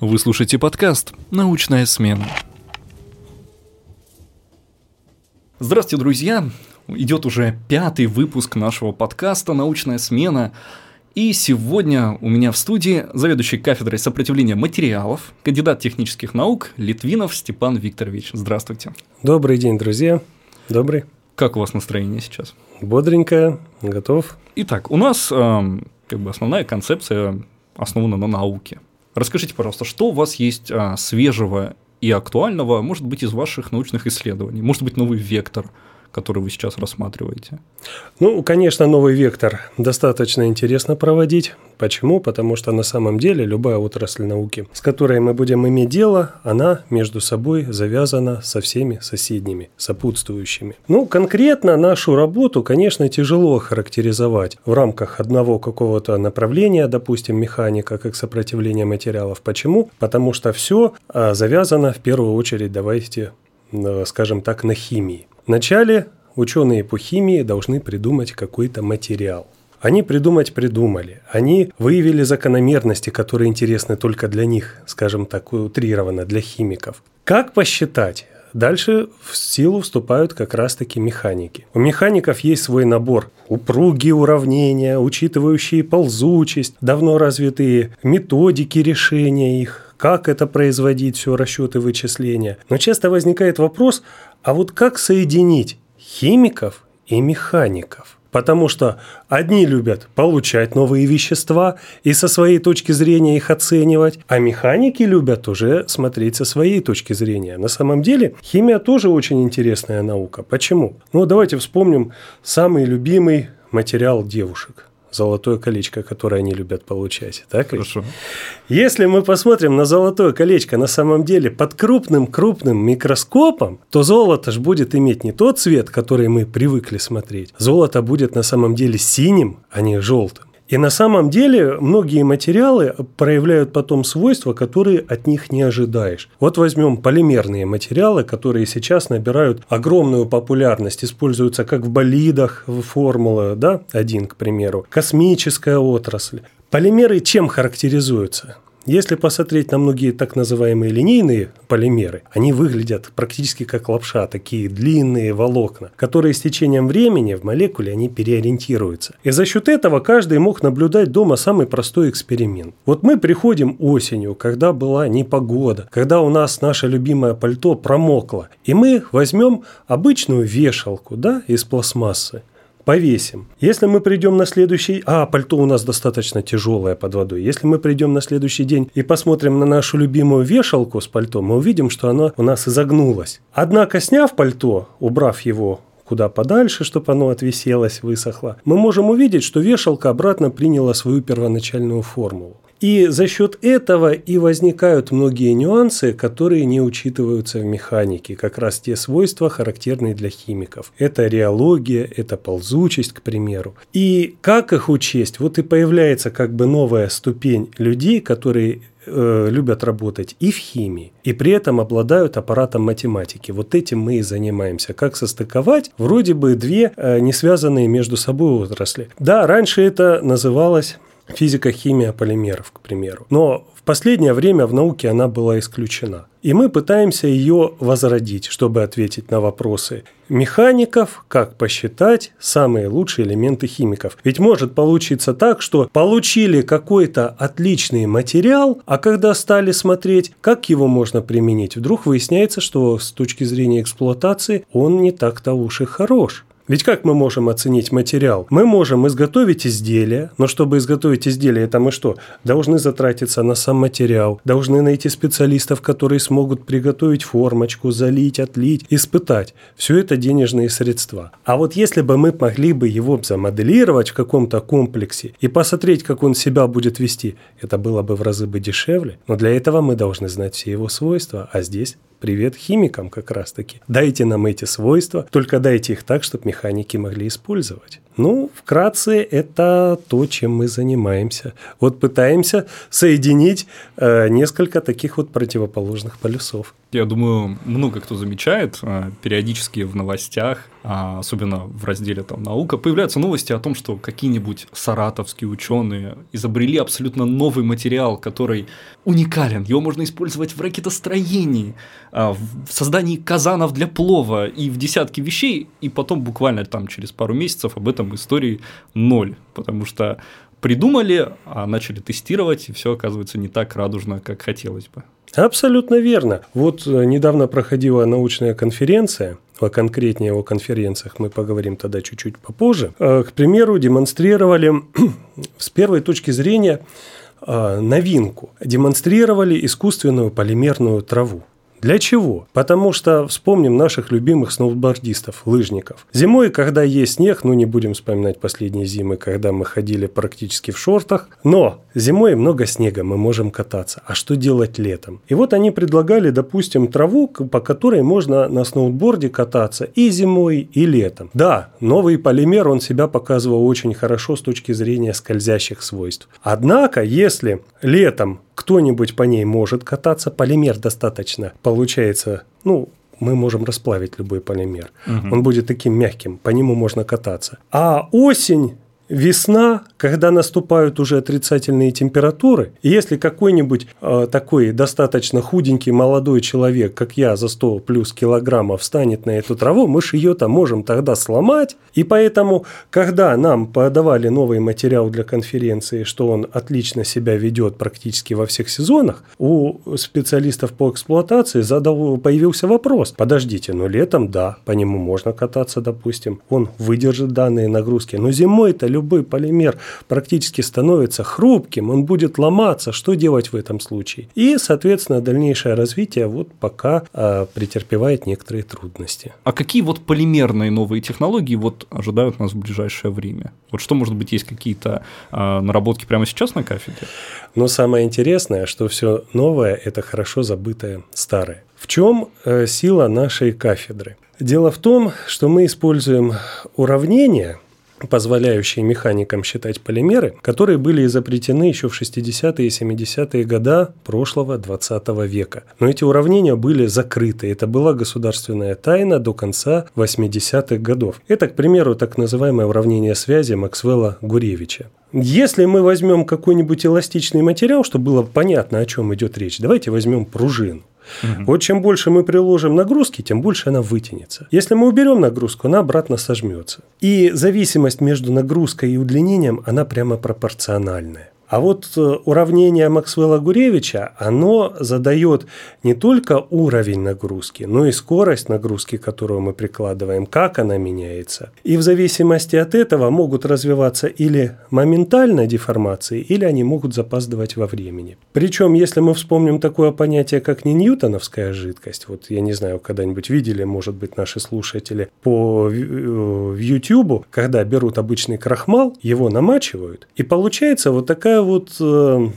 Вы слушаете подкаст «Научная смена». Здравствуйте, друзья! Идет уже пятый выпуск нашего подкаста «Научная смена». И сегодня у меня в студии заведующий кафедрой сопротивления материалов, кандидат технических наук Литвинов Степан Викторович. Здравствуйте. Добрый день, друзья. Добрый. Как у вас настроение сейчас? Бодренько, готов. Итак, у нас э, как бы основная концепция основана на науке. Расскажите, пожалуйста, что у вас есть а, свежего и актуального, может быть, из ваших научных исследований? Может быть, новый вектор – который вы сейчас рассматриваете? Ну, конечно, новый вектор достаточно интересно проводить. Почему? Потому что на самом деле любая отрасль науки, с которой мы будем иметь дело, она между собой завязана со всеми соседними, сопутствующими. Ну, конкретно нашу работу, конечно, тяжело характеризовать в рамках одного какого-то направления, допустим, механика, как сопротивление материалов. Почему? Потому что все а, завязано в первую очередь, давайте э, скажем так, на химии. Вначале ученые по химии должны придумать какой-то материал. Они придумать придумали. Они выявили закономерности, которые интересны только для них, скажем так, утрированно, для химиков. Как посчитать? Дальше в силу вступают как раз-таки механики. У механиков есть свой набор. Упругие уравнения, учитывающие ползучесть, давно развитые методики решения их, как это производить, все расчеты, вычисления. Но часто возникает вопрос, а вот как соединить химиков и механиков? Потому что одни любят получать новые вещества и со своей точки зрения их оценивать, а механики любят уже смотреть со своей точки зрения. На самом деле химия тоже очень интересная наука. Почему? Ну давайте вспомним самый любимый материал девушек золотое колечко, которое они любят получать. Так Хорошо. Если мы посмотрим на золотое колечко на самом деле под крупным-крупным микроскопом, то золото же будет иметь не тот цвет, который мы привыкли смотреть. Золото будет на самом деле синим, а не желтым. И на самом деле многие материалы проявляют потом свойства, которые от них не ожидаешь. Вот возьмем полимерные материалы, которые сейчас набирают огромную популярность, используются как в болидах, в формула, да, один, к примеру, космическая отрасль. Полимеры чем характеризуются? Если посмотреть на многие так называемые линейные полимеры, они выглядят практически как лапша, такие длинные волокна, которые с течением времени в молекуле они переориентируются. И за счет этого каждый мог наблюдать дома самый простой эксперимент. Вот мы приходим осенью, когда была непогода, когда у нас наше любимое пальто промокло, и мы возьмем обычную вешалку да, из пластмассы, повесим. Если мы придем на следующий... А, пальто у нас достаточно тяжелое под водой. Если мы придем на следующий день и посмотрим на нашу любимую вешалку с пальто, мы увидим, что она у нас изогнулась. Однако, сняв пальто, убрав его куда подальше, чтобы оно отвиселось, высохло, мы можем увидеть, что вешалка обратно приняла свою первоначальную формулу. И за счет этого и возникают многие нюансы, которые не учитываются в механике, как раз те свойства, характерные для химиков. Это реология, это ползучесть, к примеру. И как их учесть? Вот и появляется как бы новая ступень людей, которые э, любят работать и в химии, и при этом обладают аппаратом математики. Вот этим мы и занимаемся. Как состыковать вроде бы две э, не связанные между собой отрасли. Да, раньше это называлось физика, химия полимеров, к примеру. Но в последнее время в науке она была исключена. И мы пытаемся ее возродить, чтобы ответить на вопросы механиков, как посчитать самые лучшие элементы химиков. Ведь может получиться так, что получили какой-то отличный материал, а когда стали смотреть, как его можно применить, вдруг выясняется, что с точки зрения эксплуатации он не так-то уж и хорош. Ведь как мы можем оценить материал? Мы можем изготовить изделие, но чтобы изготовить изделие, это мы что? Должны затратиться на сам материал, должны найти специалистов, которые смогут приготовить формочку, залить, отлить, испытать. Все это денежные средства. А вот если бы мы могли бы его замоделировать в каком-то комплексе и посмотреть, как он себя будет вести, это было бы в разы бы дешевле. Но для этого мы должны знать все его свойства, а здесь Привет химикам как раз-таки. Дайте нам эти свойства, только дайте их так, чтобы механики могли использовать. Ну, вкратце, это то, чем мы занимаемся. Вот пытаемся соединить э, несколько таких вот противоположных полюсов. Я думаю, много кто замечает, э, периодически в новостях, а особенно в разделе там наука, появляются новости о том, что какие-нибудь саратовские ученые изобрели абсолютно новый материал, который уникален. Его можно использовать в ракетостроении, а, в создании казанов для плова и в десятки вещей, и потом буквально там через пару месяцев об этом истории ноль, потому что придумали, а начали тестировать, и все оказывается не так радужно, как хотелось бы. Абсолютно верно. Вот э, недавно проходила научная конференция, а конкретнее о конференциях мы поговорим тогда чуть-чуть попозже. Э, к примеру, демонстрировали с первой точки зрения новинку. Демонстрировали искусственную полимерную траву. Для чего? Потому что вспомним наших любимых сноубордистов, лыжников. Зимой, когда есть снег, ну не будем вспоминать последние зимы, когда мы ходили практически в шортах, но зимой много снега, мы можем кататься. А что делать летом? И вот они предлагали, допустим, траву, по которой можно на сноуборде кататься и зимой, и летом. Да, новый полимер, он себя показывал очень хорошо с точки зрения скользящих свойств. Однако, если летом кто-нибудь по ней может кататься, полимер достаточно получается, ну, мы можем расплавить любой полимер. Угу. Он будет таким мягким, по нему можно кататься. А осень весна, когда наступают уже отрицательные температуры, и если какой-нибудь э, такой достаточно худенький молодой человек, как я, за 100 плюс килограммов встанет на эту траву, мы же ее-то можем тогда сломать. И поэтому, когда нам подавали новый материал для конференции, что он отлично себя ведет практически во всех сезонах, у специалистов по эксплуатации задал, появился вопрос. Подождите, но летом, да, по нему можно кататься, допустим, он выдержит данные нагрузки, но зимой-то любой полимер практически становится хрупким, он будет ломаться. Что делать в этом случае? И, соответственно, дальнейшее развитие вот пока э, претерпевает некоторые трудности. А какие вот полимерные новые технологии вот ожидают нас в ближайшее время? Вот что, может быть, есть какие-то э, наработки прямо сейчас на кафедре? Но самое интересное, что все новое – это хорошо забытое старое. В чем э, сила нашей кафедры? Дело в том, что мы используем уравнения – позволяющие механикам считать полимеры, которые были изобретены еще в 60-е и 70-е годы прошлого 20 века. Но эти уравнения были закрыты. Это была государственная тайна до конца 80-х годов. Это, к примеру, так называемое уравнение связи Максвелла-Гуревича. Если мы возьмем какой-нибудь эластичный материал, чтобы было понятно, о чем идет речь, давайте возьмем пружину. Угу. Вот чем больше мы приложим нагрузки, тем больше она вытянется. Если мы уберем нагрузку, она обратно сожмется. И зависимость между нагрузкой и удлинением, она прямо пропорциональная. А вот э, уравнение Максвелла-Гуревича, оно задает не только уровень нагрузки, но и скорость нагрузки, которую мы прикладываем, как она меняется. И в зависимости от этого могут развиваться или моментально деформации, или они могут запаздывать во времени. Причем, если мы вспомним такое понятие, как не ньютоновская жидкость, вот я не знаю, когда-нибудь видели, может быть, наши слушатели по в э, YouTube, когда берут обычный крахмал, его намачивают, и получается вот такая вот э,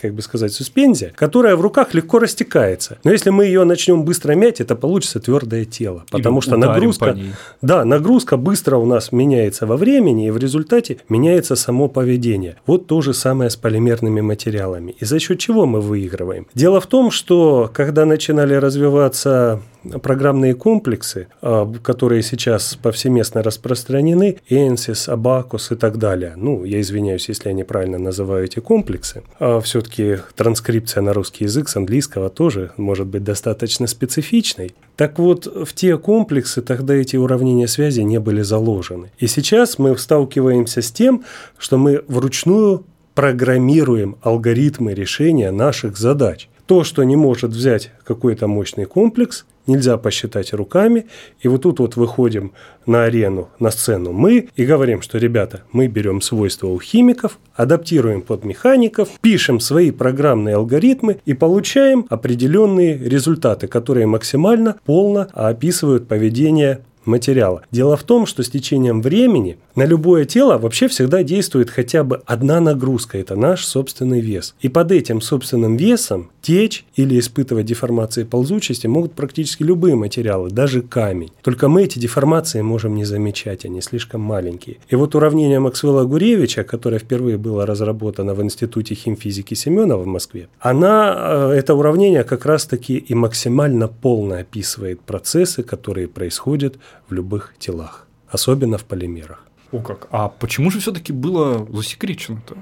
как бы сказать, суспензия, которая в руках легко растекается. Но если мы ее начнем быстро мять, это получится твердое тело. Потому Или что нагрузка, да, нагрузка быстро у нас меняется во времени, и в результате меняется само поведение. Вот то же самое с полимерными материалами. И за счет чего мы выигрываем? Дело в том, что когда начинали развиваться программные комплексы, а, которые сейчас повсеместно распространены, ENSYS, Abacus и так далее. Ну, я извиняюсь, если я неправильно называю эти комплексы. А все-таки транскрипция на русский язык с английского тоже может быть достаточно специфичной. Так вот, в те комплексы тогда эти уравнения связи не были заложены. И сейчас мы сталкиваемся с тем, что мы вручную программируем алгоритмы решения наших задач. То, что не может взять какой-то мощный комплекс, нельзя посчитать руками. И вот тут вот выходим на арену, на сцену мы и говорим, что, ребята, мы берем свойства у химиков, адаптируем под механиков, пишем свои программные алгоритмы и получаем определенные результаты, которые максимально полно описывают поведение материала. Дело в том, что с течением времени на любое тело вообще всегда действует хотя бы одна нагрузка – это наш собственный вес. И под этим собственным весом течь или испытывать деформации ползучести могут практически любые материалы, даже камень. Только мы эти деформации можем не замечать, они слишком маленькие. И вот уравнение Максвелла-Гуревича, которое впервые было разработано в Институте химфизики Семенова в Москве, она, э, это уравнение как раз-таки и максимально полно описывает процессы, которые происходят в любых телах, особенно в полимерах. О как. А почему же все-таки было засекречено-то?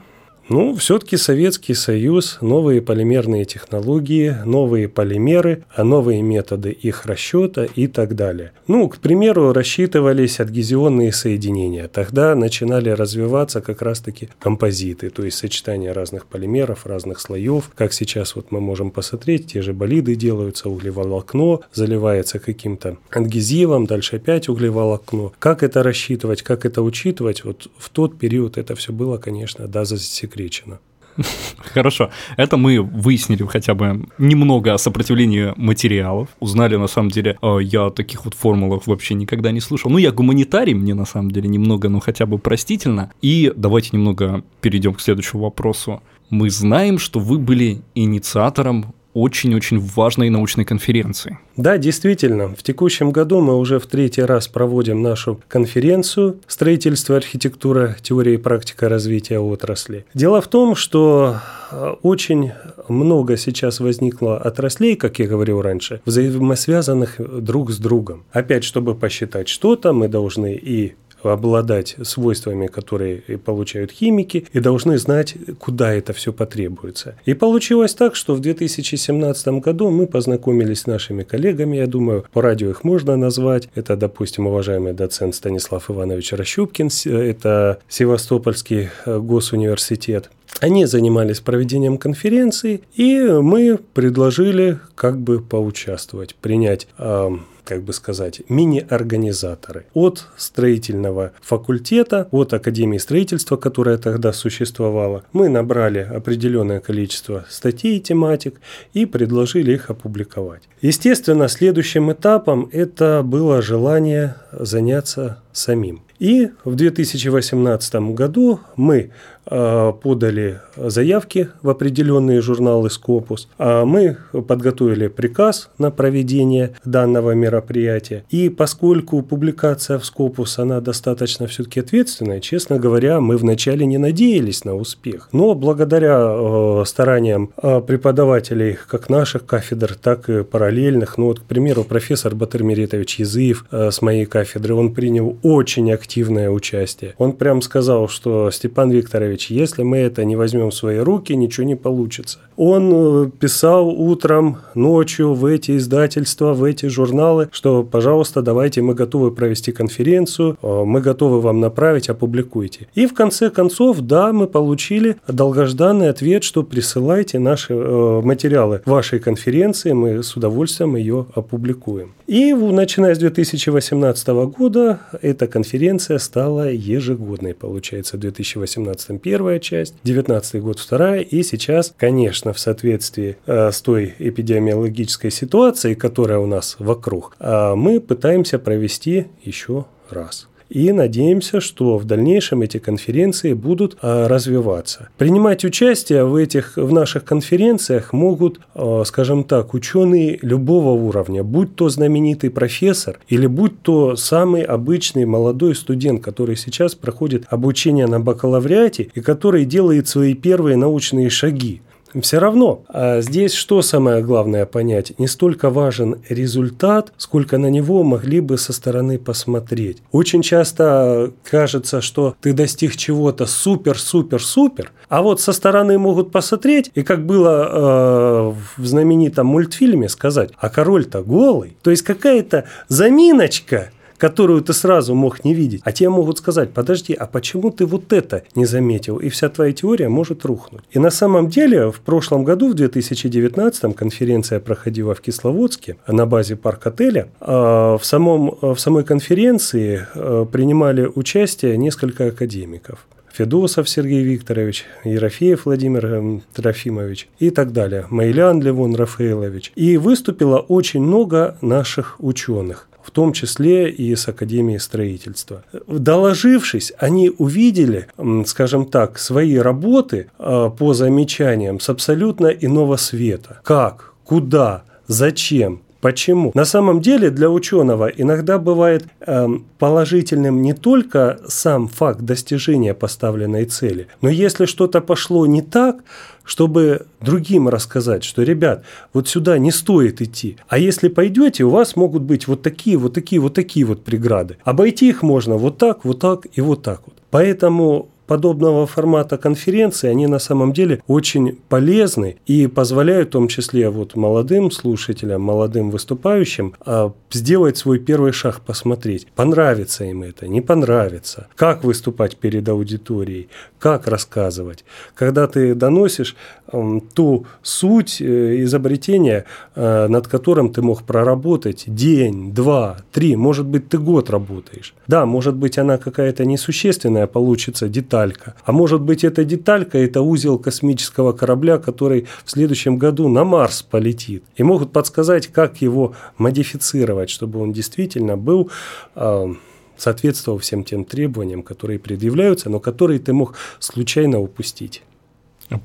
Ну, все-таки Советский Союз, новые полимерные технологии, новые полимеры, а новые методы их расчета и так далее. Ну, к примеру, рассчитывались адгезионные соединения. Тогда начинали развиваться как раз-таки композиты, то есть сочетание разных полимеров, разных слоев. Как сейчас вот мы можем посмотреть, те же болиды делаются, углеволокно заливается каким-то адгезивом, дальше опять углеволокно. Как это рассчитывать, как это учитывать, вот в тот период это все было, конечно, да, засекречено засекречено. Хорошо. Это мы выяснили хотя бы немного о сопротивлении материалов. Узнали, на самом деле, э, я о таких вот формулах вообще никогда не слышал. Ну, я гуманитарий, мне на самом деле немного, ну, хотя бы простительно. И давайте немного перейдем к следующему вопросу. Мы знаем, что вы были инициатором очень-очень важной научной конференции. Да, действительно. В текущем году мы уже в третий раз проводим нашу конференцию «Строительство, архитектура, теория и практика развития отрасли». Дело в том, что э, очень много сейчас возникло отраслей, как я говорил раньше, взаимосвязанных друг с другом. Опять, чтобы посчитать что-то, мы должны и обладать свойствами, которые получают химики, и должны знать, куда это все потребуется. И получилось так, что в 2017 году мы познакомились с нашими коллегами, я думаю, по радио их можно назвать. Это, допустим, уважаемый доцент Станислав Иванович Рощупкин, это Севастопольский э, госуниверситет. Они занимались проведением конференции, и мы предложили как бы поучаствовать, принять как бы сказать, мини-организаторы. От строительного факультета, от Академии строительства, которая тогда существовала, мы набрали определенное количество статей и тематик и предложили их опубликовать. Естественно, следующим этапом это было желание заняться самим. И в 2018 году мы э, подали заявки в определенные журналы Scopus. А мы подготовили приказ на проведение данного мероприятия. И поскольку публикация в Scopus, она достаточно все-таки ответственная, честно говоря, мы вначале не надеялись на успех. Но благодаря э, стараниям э, преподавателей как наших кафедр, так и параллельных, ну вот, к примеру, профессор Батыр Меритович Языев с моей кафедры, он принял очень активно активное участие. Он прям сказал, что Степан Викторович, если мы это не возьмем в свои руки, ничего не получится. Он э, писал утром, ночью в эти издательства, в эти журналы, что, пожалуйста, давайте, мы готовы провести конференцию, э, мы готовы вам направить, опубликуйте. И в конце концов, да, мы получили долгожданный ответ, что присылайте наши э, материалы вашей конференции, мы с удовольствием ее опубликуем. И начиная с 2018 года эта конференция стала ежегодной. Получается, в 2018 первая часть, 2019 год вторая, и сейчас, конечно, в соответствии э, с той эпидемиологической ситуацией, которая у нас вокруг, э, мы пытаемся провести еще раз и надеемся, что в дальнейшем эти конференции будут а, развиваться. Принимать участие в этих в наших конференциях могут, а, скажем так, ученые любого уровня, будь то знаменитый профессор или будь то самый обычный молодой студент, который сейчас проходит обучение на бакалавриате и который делает свои первые научные шаги. Все равно, а здесь что самое главное понять? Не столько важен результат, сколько на него могли бы со стороны посмотреть. Очень часто кажется, что ты достиг чего-то супер-супер-супер, а вот со стороны могут посмотреть, и как было э, в знаменитом мультфильме сказать, а король-то голый. То есть какая-то заминочка – которую ты сразу мог не видеть. А тебе могут сказать, подожди, а почему ты вот это не заметил? И вся твоя теория может рухнуть. И на самом деле в прошлом году, в 2019, конференция проходила в Кисловодске на базе парк-отеля. А в, самом, в самой конференции э, принимали участие несколько академиков. Федосов Сергей Викторович, Ерофеев Владимир эм, Трофимович и так далее, Майлян Левон Рафаэлович. И выступило очень много наших ученых. В том числе и с Академией строительства. Доложившись, они увидели, скажем так, свои работы э, по замечаниям с абсолютно иного света. Как, куда, зачем, Почему? На самом деле для ученого иногда бывает э, положительным не только сам факт достижения поставленной цели, но если что-то пошло не так, чтобы другим рассказать, что, ребят, вот сюда не стоит идти. А если пойдете, у вас могут быть вот такие, вот такие, вот такие вот преграды. Обойти их можно вот так, вот так и вот так вот. Поэтому подобного формата конференции, они на самом деле очень полезны и позволяют в том числе вот молодым слушателям, молодым выступающим а, сделать свой первый шаг, посмотреть, понравится им это, не понравится, как выступать перед аудиторией, как рассказывать. Когда ты доносишь ту суть э, изобретения, э, над которым ты мог проработать день, два, три, может быть, ты год работаешь. Да, может быть, она какая-то несущественная получится деталька, а может быть, эта деталька – это узел космического корабля, который в следующем году на Марс полетит. И могут подсказать, как его модифицировать, чтобы он действительно был э, соответствовал всем тем требованиям, которые предъявляются, но которые ты мог случайно упустить.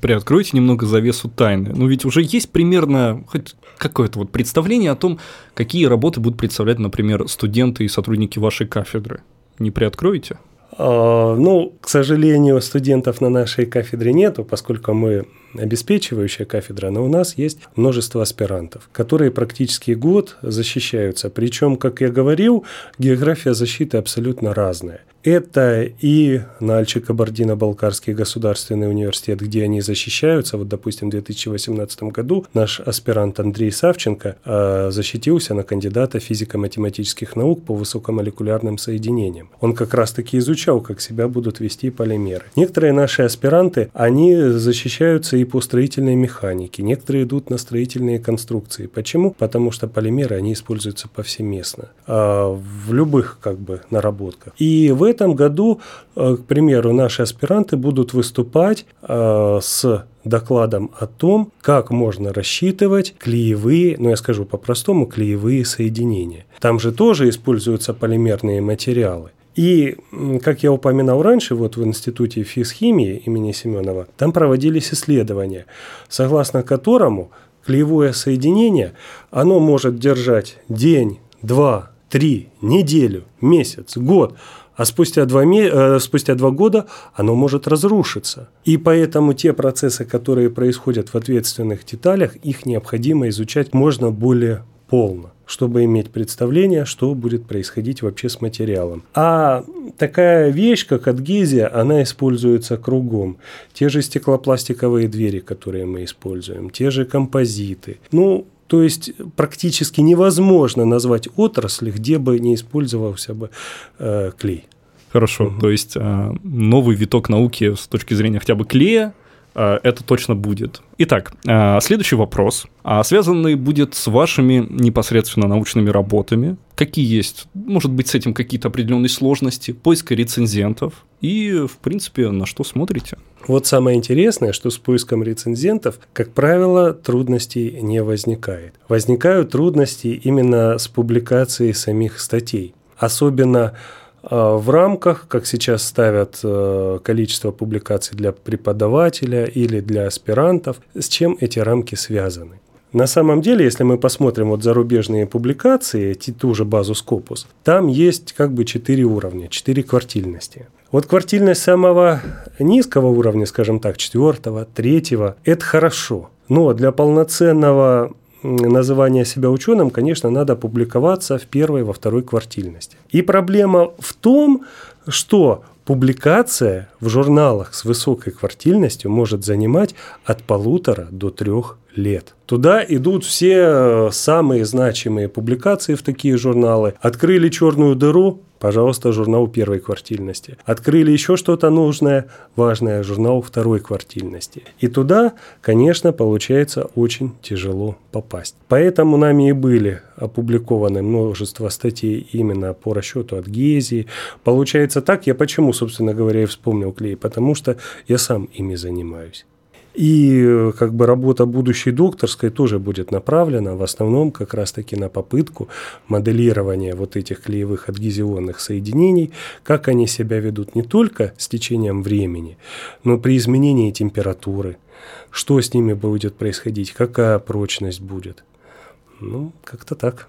Приоткройте немного завесу тайны. Ну ведь уже есть примерно хоть какое-то вот представление о том, какие работы будут представлять, например, студенты и сотрудники вашей кафедры. Не приоткроете? А, ну, к сожалению, студентов на нашей кафедре нету, поскольку мы обеспечивающая кафедра, но у нас есть множество аспирантов, которые практически год защищаются. Причем, как я говорил, география защиты абсолютно разная. Это и Нальчик-Кабардино-Балкарский государственный университет, где они защищаются. Вот, допустим, в 2018 году наш аспирант Андрей Савченко э, защитился на кандидата физико-математических наук по высокомолекулярным соединениям. Он как раз-таки изучал, как себя будут вести полимеры. Некоторые наши аспиранты, они защищаются и по строительной механике. Некоторые идут на строительные конструкции. Почему? Потому что полимеры, они используются повсеместно. Э, в любых как бы наработках. И в этом году, э, к примеру, наши аспиранты будут выступать э, с докладом о том, как можно рассчитывать клеевые, ну я скажу по-простому, клеевые соединения. Там же тоже используются полимерные материалы. И, как я упоминал раньше, вот в Институте физхимии имени Семенова, там проводились исследования, согласно которому клеевое соединение, оно может держать день, два, три, неделю, месяц, год – а спустя два, э, спустя два года оно может разрушиться. И поэтому те процессы, которые происходят в ответственных деталях, их необходимо изучать можно более полно чтобы иметь представление, что будет происходить вообще с материалом. А такая вещь, как адгезия, она используется кругом. Те же стеклопластиковые двери, которые мы используем, те же композиты. Ну, то есть практически невозможно назвать отрасль, где бы не использовался бы э, клей. Хорошо, угу. то есть э, новый виток науки с точки зрения хотя бы клея, это точно будет. Итак, э, следующий вопрос, а связанный будет с вашими непосредственно научными работами. Какие есть, может быть, с этим какие-то определенные сложности, поиска рецензентов и, в принципе, на что смотрите? Вот самое интересное, что с поиском рецензентов, как правило, трудностей не возникает. Возникают трудности именно с публикацией самих статей. Особенно в рамках, как сейчас ставят э, количество публикаций для преподавателя или для аспирантов, с чем эти рамки связаны. На самом деле, если мы посмотрим вот зарубежные публикации, ту же базу Scopus, там есть как бы четыре уровня, четыре квартильности. Вот квартильность самого низкого уровня, скажем так, четвертого, третьего, это хорошо. Но для полноценного называния себя ученым, конечно, надо публиковаться в первой, во второй квартильности. И проблема в том, что публикация в журналах с высокой квартильностью может занимать от полутора до трех лет. Туда идут все самые значимые публикации в такие журналы. Открыли черную дыру, Пожалуйста, журнал первой квартильности. Открыли еще что-то нужное, важное, журнал второй квартильности. И туда, конечно, получается очень тяжело попасть. Поэтому нами и были опубликованы множество статей именно по расчету от Гези. Получается так, я почему, собственно говоря, и вспомнил клей, потому что я сам ими занимаюсь. И как бы работа будущей докторской тоже будет направлена в основном как раз-таки на попытку моделирования вот этих клеевых адгезионных соединений, как они себя ведут не только с течением времени, но при изменении температуры, что с ними будет происходить, какая прочность будет. Ну, как-то так.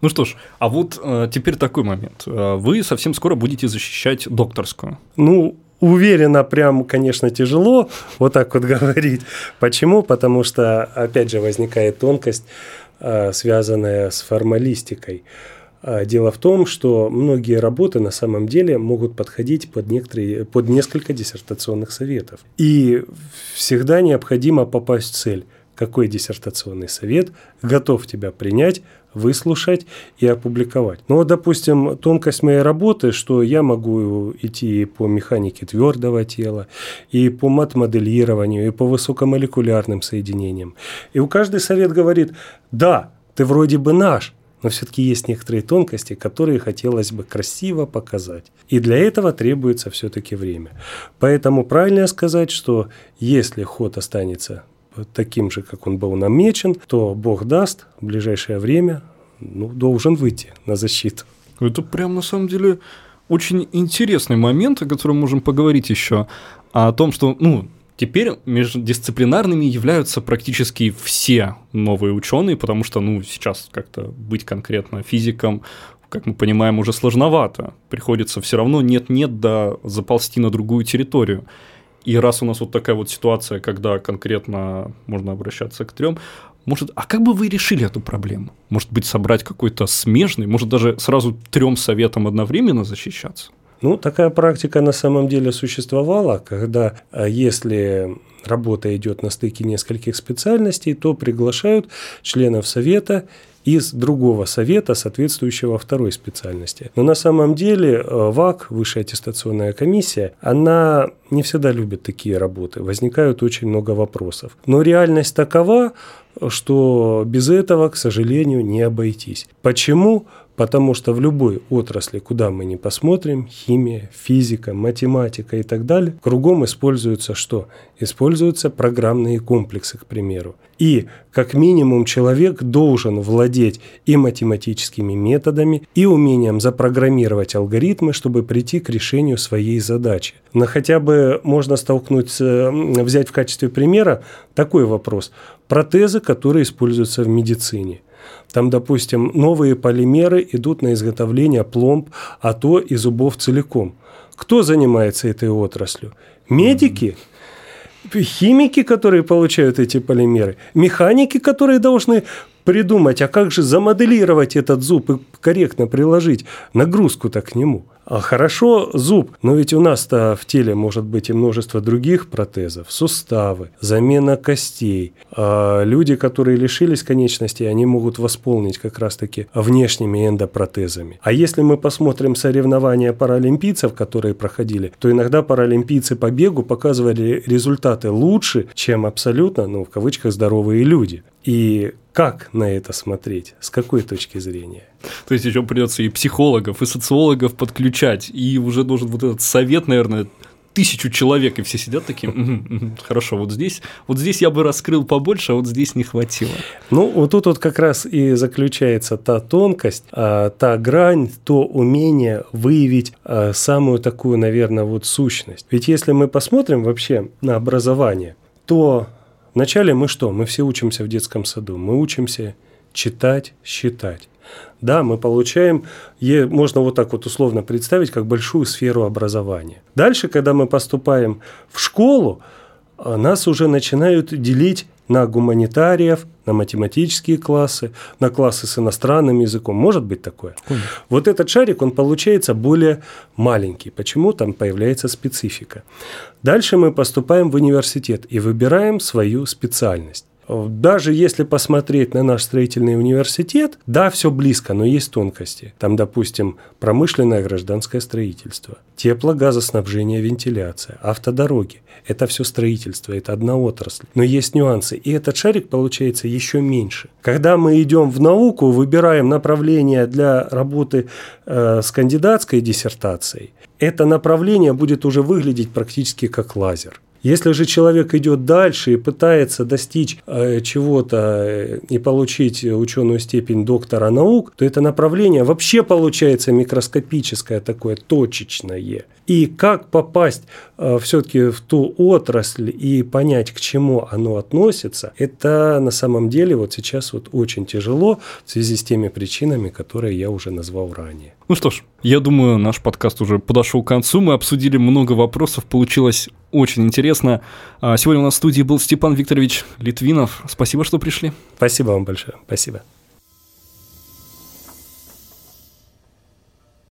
Ну что ж, а вот э, теперь такой момент. Э, вы совсем скоро будете защищать докторскую. Ну, уверенно прям, конечно, тяжело вот так вот говорить. Почему? Потому что, опять же, возникает тонкость, э, связанная с формалистикой. Э, дело в том, что многие работы на самом деле могут подходить под, некоторые, под несколько диссертационных советов. И всегда необходимо попасть в цель какой диссертационный совет готов тебя принять, выслушать и опубликовать. Ну вот, допустим, тонкость моей работы, что я могу идти по механике твердого тела, и по мат-моделированию, и по высокомолекулярным соединениям. И у каждый совет говорит, да, ты вроде бы наш, но все-таки есть некоторые тонкости, которые хотелось бы красиво показать. И для этого требуется все-таки время. Поэтому правильно сказать, что если ход останется таким же, как он был намечен, то Бог даст в ближайшее время ну, должен выйти на защиту. Это прям на самом деле очень интересный момент, о котором можем поговорить еще, о том, что, ну, Теперь междисциплинарными являются практически все новые ученые, потому что, ну, сейчас как-то быть конкретно физиком, как мы понимаем, уже сложновато. Приходится все равно нет-нет да заползти на другую территорию. И раз у нас вот такая вот ситуация, когда конкретно можно обращаться к трем, может, а как бы вы решили эту проблему? Может быть, собрать какой-то смежный, может даже сразу трем советам одновременно защищаться? Ну, такая практика на самом деле существовала, когда а, если работа идет на стыке нескольких специальностей, то приглашают членов совета из другого совета, соответствующего второй специальности. Но на самом деле э, ВАК, Высшая аттестационная комиссия, она не всегда любит такие работы. Возникают очень много вопросов. Но реальность такова, что без этого, к сожалению, не обойтись. Почему? Потому что в любой отрасли, куда мы ни посмотрим, химия, физика, математика и так далее, кругом используются что? Используются программные комплексы, к примеру. И как минимум человек должен владеть и математическими методами, и умением запрограммировать алгоритмы, чтобы прийти к решению своей задачи. Но хотя бы можно столкнуться, взять в качестве примера такой вопрос. Протезы, которые используются в медицине – там, допустим, новые полимеры идут на изготовление пломб, а то и зубов целиком. Кто занимается этой отраслью? Медики? Химики, которые получают эти полимеры? Механики, которые должны придумать, а как же замоделировать этот зуб и корректно приложить нагрузку-то к нему? А хорошо зуб, но ведь у нас-то в теле может быть и множество других протезов, суставы, замена костей. А люди, которые лишились конечностей, они могут восполнить как раз-таки внешними эндопротезами. А если мы посмотрим соревнования паралимпийцев, которые проходили, то иногда паралимпийцы по бегу показывали результаты лучше, чем абсолютно, ну, в кавычках, здоровые люди. И как на это смотреть? С какой точки зрения? То есть еще придется и психологов, и социологов подключать, и уже должен вот этот совет, наверное, тысячу человек, и все сидят такие, хорошо, вот здесь, вот здесь я бы раскрыл побольше, а вот здесь не хватило. Ну, вот тут вот как раз и заключается та тонкость, а, та грань, то умение выявить а, самую такую, наверное, вот сущность. Ведь если мы посмотрим вообще на образование, то Вначале мы что? Мы все учимся в детском саду. Мы учимся читать, считать. Да, мы получаем, можно вот так вот условно представить, как большую сферу образования. Дальше, когда мы поступаем в школу, а, нас уже начинают делить на гуманитариев, на математические классы, на классы с иностранным языком. Может быть такое? Конечно. Вот этот шарик, он получается более маленький. Почему? Там появляется специфика. Дальше мы поступаем в университет и выбираем свою специальность. Даже если посмотреть на наш строительный университет, да, все близко, но есть тонкости. Там, допустим, промышленное гражданское строительство, тепло-газоснабжение, вентиляция, автодороги. Это все строительство, это одна отрасль. Но есть нюансы, и этот шарик получается еще меньше. Когда мы идем в науку, выбираем направление для работы э, с кандидатской диссертацией, это направление будет уже выглядеть практически как лазер. Если же человек идет дальше и пытается достичь э, чего-то э, и получить ученую степень доктора наук, то это направление вообще получается микроскопическое такое, точечное. И как попасть э, все-таки в ту отрасль и понять, к чему оно относится, это на самом деле вот сейчас вот очень тяжело в связи с теми причинами, которые я уже назвал ранее. Ну что ж, я думаю, наш подкаст уже подошел к концу. Мы обсудили много вопросов, получилось очень интересно. А сегодня у нас в студии был Степан Викторович Литвинов. Спасибо, что пришли. Спасибо вам большое. Спасибо.